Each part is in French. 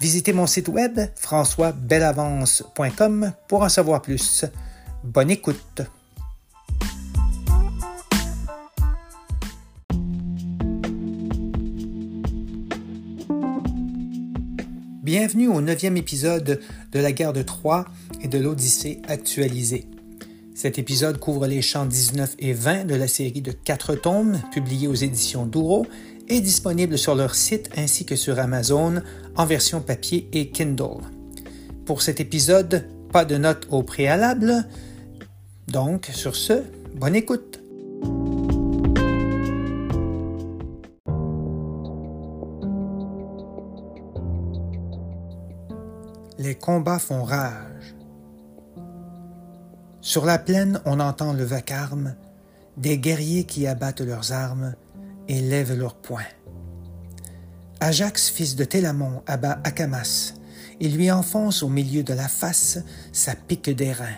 Visitez mon site web françoisbelavance.com pour en savoir plus. Bonne écoute. Bienvenue au neuvième épisode de la guerre de Troie et de l'Odyssée actualisée. Cet épisode couvre les chants 19 et 20 de la série de quatre tomes publiés aux éditions Douro est disponible sur leur site ainsi que sur Amazon en version papier et Kindle. Pour cet épisode, pas de notes au préalable. Donc, sur ce, bonne écoute. Les combats font rage. Sur la plaine, on entend le vacarme, des guerriers qui abattent leurs armes et lèvent leurs poings. Ajax, fils de Télamon, abat Akamas et lui enfonce au milieu de la face sa pique d'airain.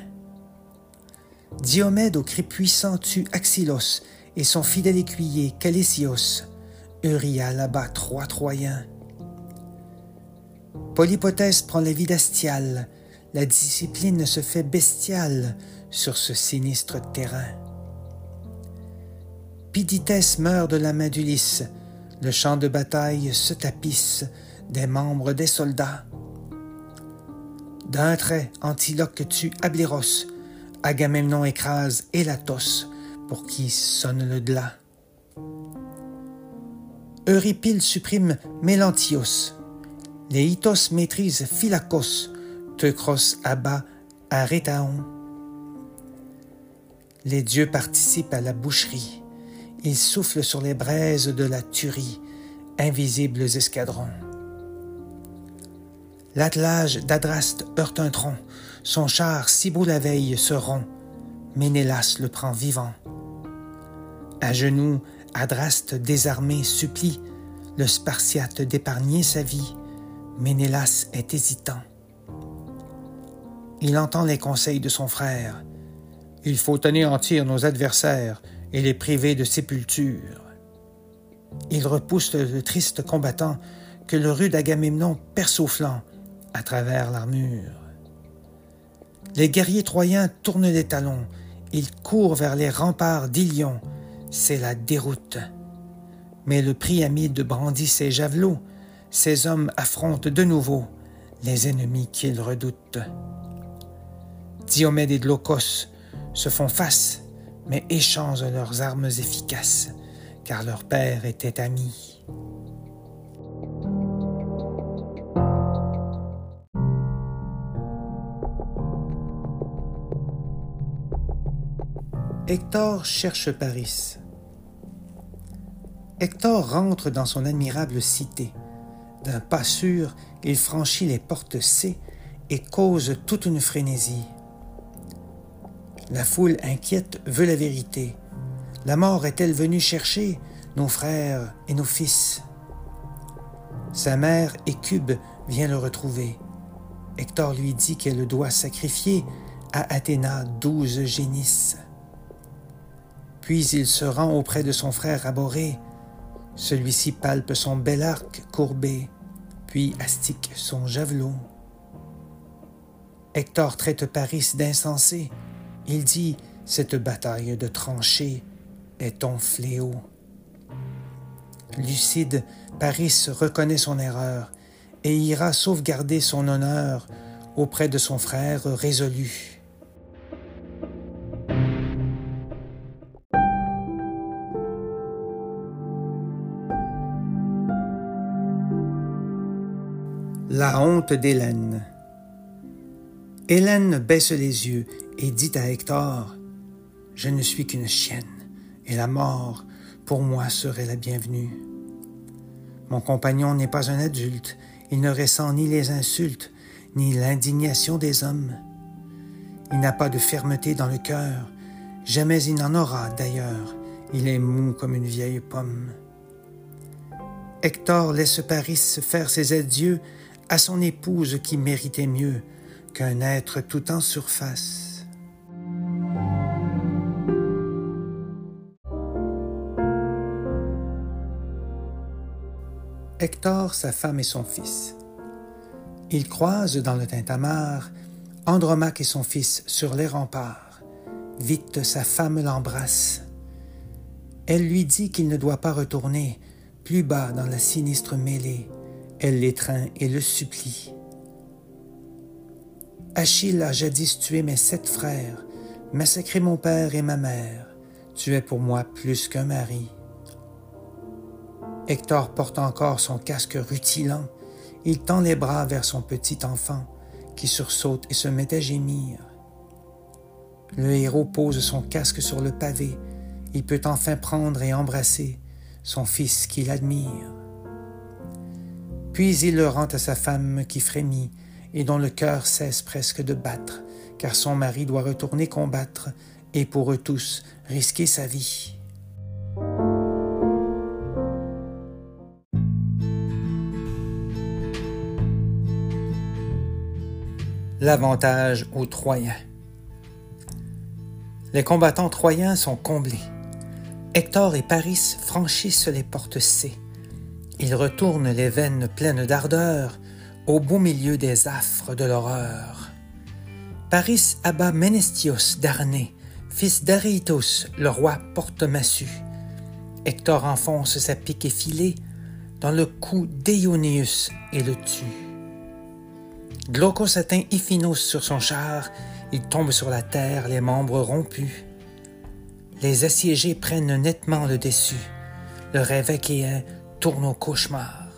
Diomède au cri puissant tue Axylos et son fidèle écuyer Calésios. Euryale abat trois Troyens. Polypothèse prend la vie d'Astial. La discipline se fait bestiale sur ce sinistre terrain. Pidithès meurt de la main d'Ulysse. Le champ de bataille se tapisse des membres des soldats. D'un trait, Antiloque tue Abléros. Agamemnon écrase Elatos, pour qui sonne le glas. Euripyle supprime Mélantios. Les Hitos maîtrisent Phylacos. Teucros abat Arétaon. Les dieux participent à la boucherie. Ils soufflent sur les braises de la tuerie, invisibles escadrons. L'attelage d'Adraste heurte un tronc, son char si beau la veille se rompt, Ménélas le prend vivant. À genoux, Adraste désarmé supplie le Spartiate d'épargner sa vie, Ménélas est hésitant. Il entend les conseils de son frère. Il faut anéantir nos adversaires, et les priver de sépulture. Il repousse le triste combattant que le rude Agamemnon perce au flanc à travers l'armure. Les guerriers troyens tournent les talons, ils courent vers les remparts d'Ilion, c'est la déroute. Mais le Priamide brandit ses javelots, ces hommes affrontent de nouveau les ennemis qu'ils redoutent. Diomède et Glaucos se font face mais échangent leurs armes efficaces, car leur père était ami. Hector cherche Paris. Hector rentre dans son admirable cité. D'un pas sûr, il franchit les portes C et cause toute une frénésie. La foule inquiète veut la vérité. La mort est-elle venue chercher nos frères et nos fils? Sa mère, Écube, vient le retrouver. Hector lui dit qu'elle doit sacrifier à Athéna douze génisses. Puis il se rend auprès de son frère Aboré. Celui-ci palpe son bel arc courbé, puis astique son javelot. Hector traite Paris d'insensé, il dit, cette bataille de tranchées est ton fléau. Lucide, Paris reconnaît son erreur et ira sauvegarder son honneur auprès de son frère résolu. La honte d'Hélène. Hélène baisse les yeux et dit à Hector Je ne suis qu'une chienne, et la mort, pour moi, serait la bienvenue. Mon compagnon n'est pas un adulte, il ne ressent ni les insultes, ni l'indignation des hommes. Il n'a pas de fermeté dans le cœur, jamais il n'en aura d'ailleurs, il est mou comme une vieille pomme. Hector laisse Paris faire ses adieux à son épouse qui méritait mieux qu'un être tout en surface. Hector, sa femme et son fils. Ils croisent dans le tintamarre Andromaque et son fils sur les remparts. Vite sa femme l'embrasse. Elle lui dit qu'il ne doit pas retourner, plus bas dans la sinistre mêlée, elle l'étreint et le supplie. Achille a jadis tué mes sept frères, massacré mon père et ma mère. Tu es pour moi plus qu'un mari. Hector porte encore son casque rutilant. Il tend les bras vers son petit enfant, qui sursaute et se met à gémir. Le héros pose son casque sur le pavé. Il peut enfin prendre et embrasser son fils qu'il admire. Puis il le rend à sa femme qui frémit et dont le cœur cesse presque de battre, car son mari doit retourner combattre et pour eux tous risquer sa vie. L'avantage aux Troyens. Les combattants troyens sont comblés. Hector et Paris franchissent les portes C. Ils retournent les veines pleines d'ardeur au beau milieu des affres de l'horreur. Paris abat Ménestios d'Arnée, fils d'Aréitos, le roi porte-massue. Hector enfonce sa pique effilée dans le cou d'Eioneus et le tue. Glaucos atteint Iphinos sur son char, il tombe sur la terre, les membres rompus les assiégés prennent nettement le dessus. Le rêve achéen tourne au cauchemar.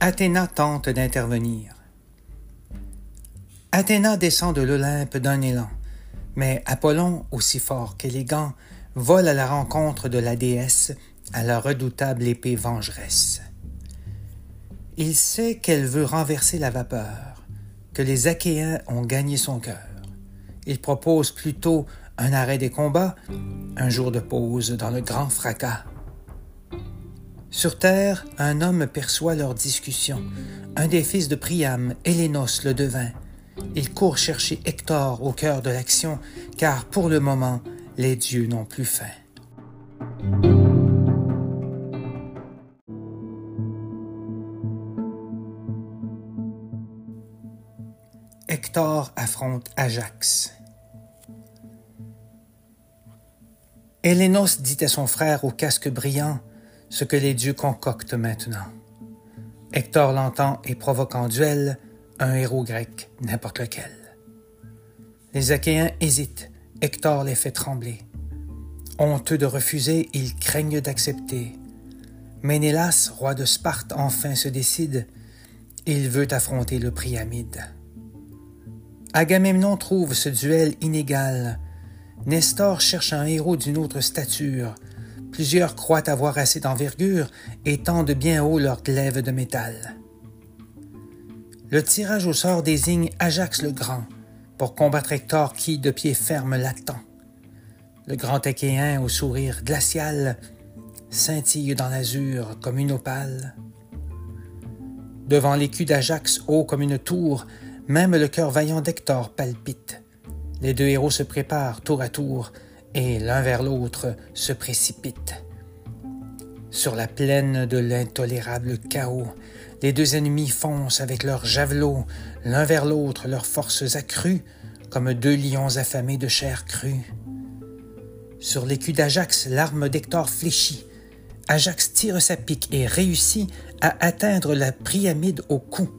Athéna tente d'intervenir. Athéna descend de l'Olympe d'un élan, mais Apollon, aussi fort qu'élégant, vole à la rencontre de la déesse à la redoutable épée vengeresse. Il sait qu'elle veut renverser la vapeur, que les Achéens ont gagné son cœur. Il propose plutôt un arrêt des combats, un jour de pause dans le grand fracas. Sur terre, un homme perçoit leur discussion, un des fils de Priam, Hélénos le devin. Il court chercher Hector au cœur de l'action, car pour le moment, les dieux n'ont plus faim. Hector affronte Ajax. Hélénos dit à son frère au casque brillant ce que les dieux concoctent maintenant. Hector l'entend et provoque en duel un héros grec, n'importe lequel. Les Achéens hésitent, Hector les fait trembler. Honteux de refuser, ils craignent d'accepter. Ménélas, roi de Sparte, enfin se décide. Il veut affronter le Priamide. Agamemnon trouve ce duel inégal. Nestor cherche un héros d'une autre stature. Plusieurs croient avoir assez d'envergure et tendent bien haut leurs glaives de métal. Le tirage au sort désigne Ajax le Grand pour combattre Hector qui, de pied ferme, l'attend. Le grand Achéen au sourire glacial scintille dans l'azur comme une opale. Devant l'écu d'Ajax haut comme une tour, même le cœur vaillant d'Hector palpite. Les deux héros se préparent tour à tour et l'un vers l'autre se précipitent. Sur la plaine de l'intolérable chaos, les deux ennemis foncent avec leurs javelots, l'un vers l'autre, leurs forces accrues, comme deux lions affamés de chair crue. Sur l'écu d'Ajax, l'arme d'Hector fléchit. Ajax tire sa pique et réussit à atteindre la Priamide au cou.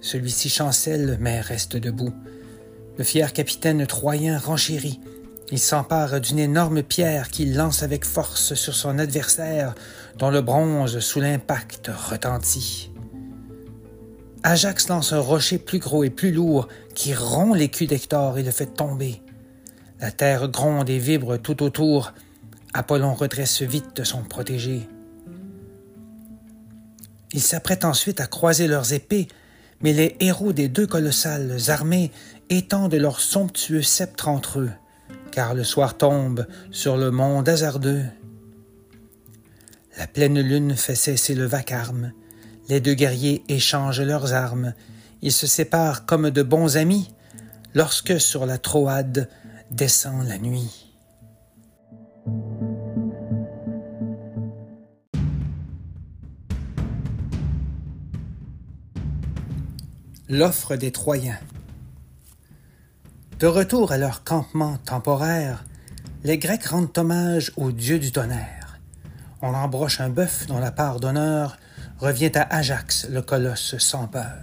Celui-ci chancelle, mais reste debout. Le fier capitaine troyen renchérit. Il s'empare d'une énorme pierre qu'il lance avec force sur son adversaire, dont le bronze, sous l'impact, retentit. Ajax lance un rocher plus gros et plus lourd qui rompt l'écu d'Hector et le fait tomber. La terre gronde et vibre tout autour. Apollon redresse vite son protégé. Ils s'apprêtent ensuite à croiser leurs épées, mais les héros des deux colossales armées étendent leurs somptueux sceptres entre eux, car le soir tombe sur le monde hasardeux. La pleine lune fait cesser le vacarme, les deux guerriers échangent leurs armes, ils se séparent comme de bons amis, lorsque sur la Troade descend la nuit. L'offre des Troyens. De retour à leur campement temporaire, les Grecs rendent hommage au dieu du tonnerre. On embroche un bœuf dont la part d'honneur revient à Ajax, le colosse sans peur.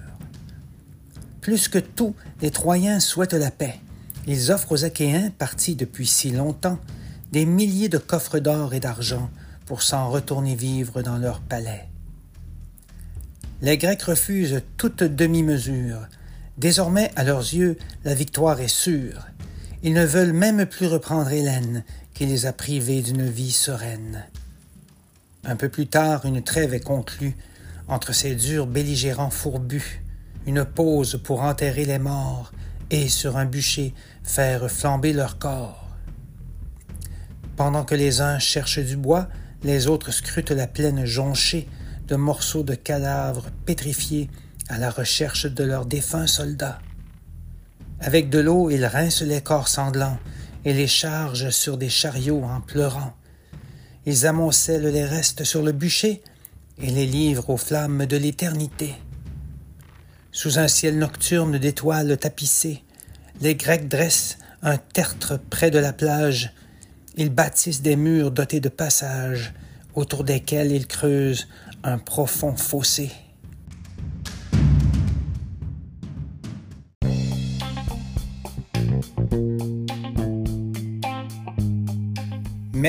Plus que tout, les Troyens souhaitent la paix. Ils offrent aux Achéens, partis depuis si longtemps, des milliers de coffres d'or et d'argent pour s'en retourner vivre dans leur palais. Les Grecs refusent toute demi-mesure. Désormais, à leurs yeux, la victoire est sûre. Ils ne veulent même plus reprendre Hélène, qui les a privés d'une vie sereine. Un peu plus tard, une trêve est conclue entre ces durs belligérants fourbus, une pause pour enterrer les morts et, sur un bûcher, faire flamber leurs corps. Pendant que les uns cherchent du bois, les autres scrutent la plaine jonchée de morceaux de cadavres pétrifiés à la recherche de leurs défunts soldats. Avec de l'eau, ils rincent les corps sanglants et les chargent sur des chariots en pleurant. Ils amoncellent les restes sur le bûcher et les livrent aux flammes de l'éternité. Sous un ciel nocturne d'étoiles tapissées, les Grecs dressent un tertre près de la plage. Ils bâtissent des murs dotés de passages, autour desquels ils creusent un profond fossé.